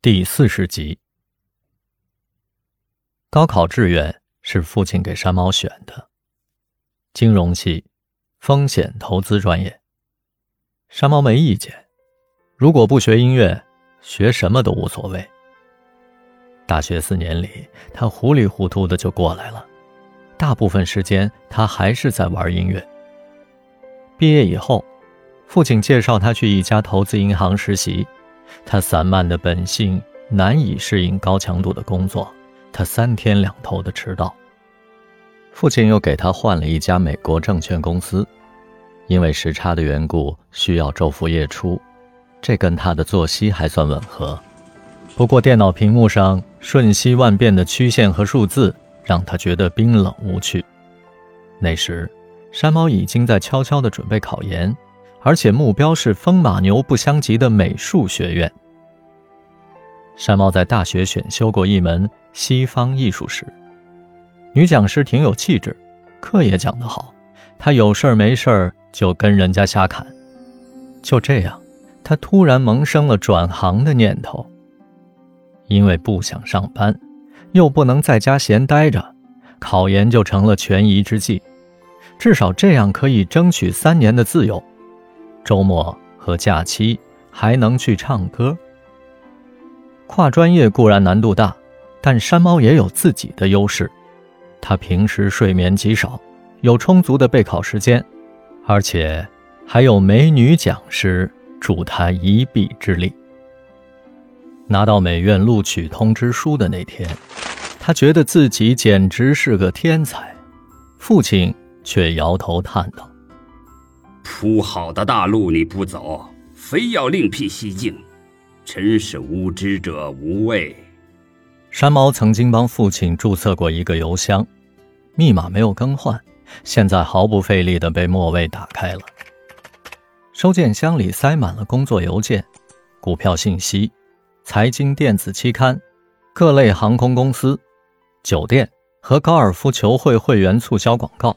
第四十集。高考志愿是父亲给山猫选的，金融系，风险投资专业。山猫没意见，如果不学音乐，学什么都无所谓。大学四年里，他糊里糊涂的就过来了，大部分时间他还是在玩音乐。毕业以后，父亲介绍他去一家投资银行实习。他散漫的本性难以适应高强度的工作，他三天两头的迟到。父亲又给他换了一家美国证券公司，因为时差的缘故需要昼伏夜出，这跟他的作息还算吻合。不过电脑屏幕上瞬息万变的曲线和数字让他觉得冰冷无趣。那时，山猫已经在悄悄地准备考研。而且目标是风马牛不相及的美术学院。山猫在大学选修过一门西方艺术史，女讲师挺有气质，课也讲得好。他有事儿没事儿就跟人家瞎侃。就这样，他突然萌生了转行的念头。因为不想上班，又不能在家闲待着，考研就成了权宜之计。至少这样可以争取三年的自由。周末和假期还能去唱歌。跨专业固然难度大，但山猫也有自己的优势。他平时睡眠极少，有充足的备考时间，而且还有美女讲师助他一臂之力。拿到美院录取通知书的那天，他觉得自己简直是个天才，父亲却摇头叹道。铺好的大路你不走，非要另辟蹊径，真是无知者无畏。山猫曾经帮父亲注册过一个邮箱，密码没有更换，现在毫不费力地被莫位打开了。收件箱里塞满了工作邮件、股票信息、财经电子期刊、各类航空公司、酒店和高尔夫球会会员促销广告。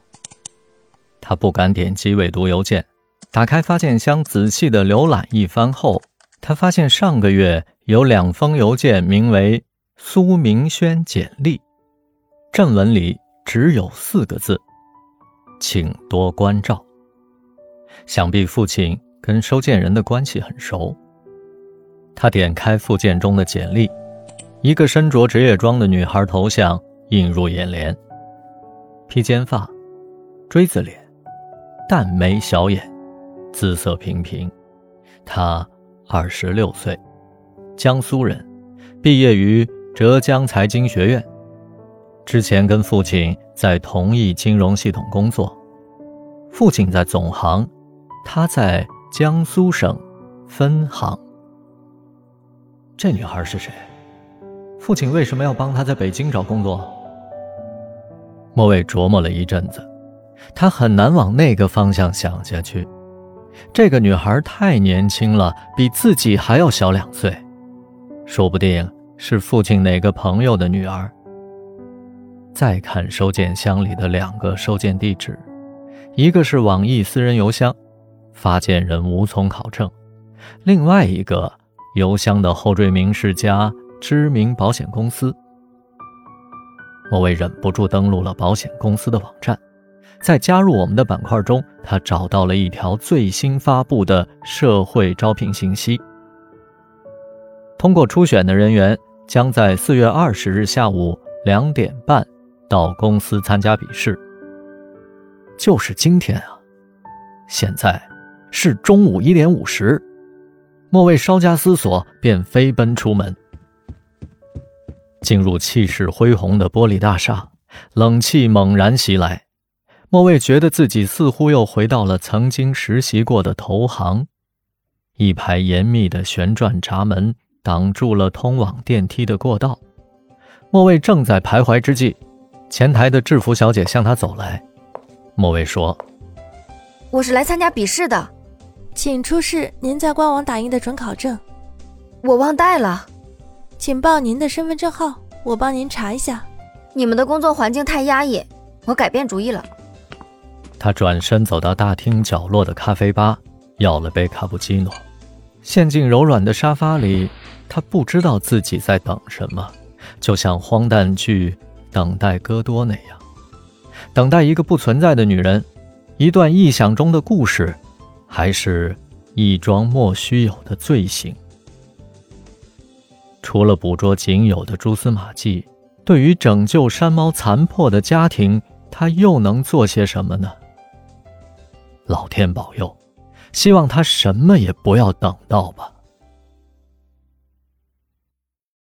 他不敢点击未读邮件，打开发件箱，仔细的浏览一番后，他发现上个月有两封邮件，名为“苏明轩简历”，正文里只有四个字：“请多关照。”想必父亲跟收件人的关系很熟。他点开附件中的简历，一个身着职业装的女孩头像映入眼帘，披肩发，锥子脸。淡眉小眼，姿色平平。他二十六岁，江苏人，毕业于浙江财经学院。之前跟父亲在同一金融系统工作，父亲在总行，他在江苏省分行。这女孩是谁？父亲为什么要帮她在北京找工作？莫蔚琢磨了一阵子。他很难往那个方向想下去。这个女孩太年轻了，比自己还要小两岁，说不定是父亲哪个朋友的女儿。再看收件箱里的两个收件地址，一个是网易私人邮箱，发件人无从考证；另外一个邮箱的后缀名是家知名保险公司。莫蔚忍不住登录了保险公司的网站。在加入我们的板块中，他找到了一条最新发布的社会招聘信息：通过初选的人员将在四月二十日下午两点半到公司参加笔试。就是今天啊！现在是中午一点五十。莫蔚稍加思索，便飞奔出门，进入气势恢宏的玻璃大厦，冷气猛然袭来。莫蔚觉得自己似乎又回到了曾经实习过的投行，一排严密的旋转闸门挡住了通往电梯的过道。莫蔚正在徘徊之际，前台的制服小姐向他走来。莫蔚说：“我是来参加笔试的，请出示您在官网打印的准考证。我忘带了，请报您的身份证号，我帮您查一下。你们的工作环境太压抑，我改变主意了。”他转身走到大厅角落的咖啡吧，要了杯卡布奇诺，陷进柔软的沙发里，他不知道自己在等什么，就像荒诞剧《等待戈多》那样，等待一个不存在的女人，一段臆想中的故事，还是一桩莫须有的罪行。除了捕捉仅有的蛛丝马迹，对于拯救山猫残破的家庭，他又能做些什么呢？老天保佑，希望他什么也不要等到吧。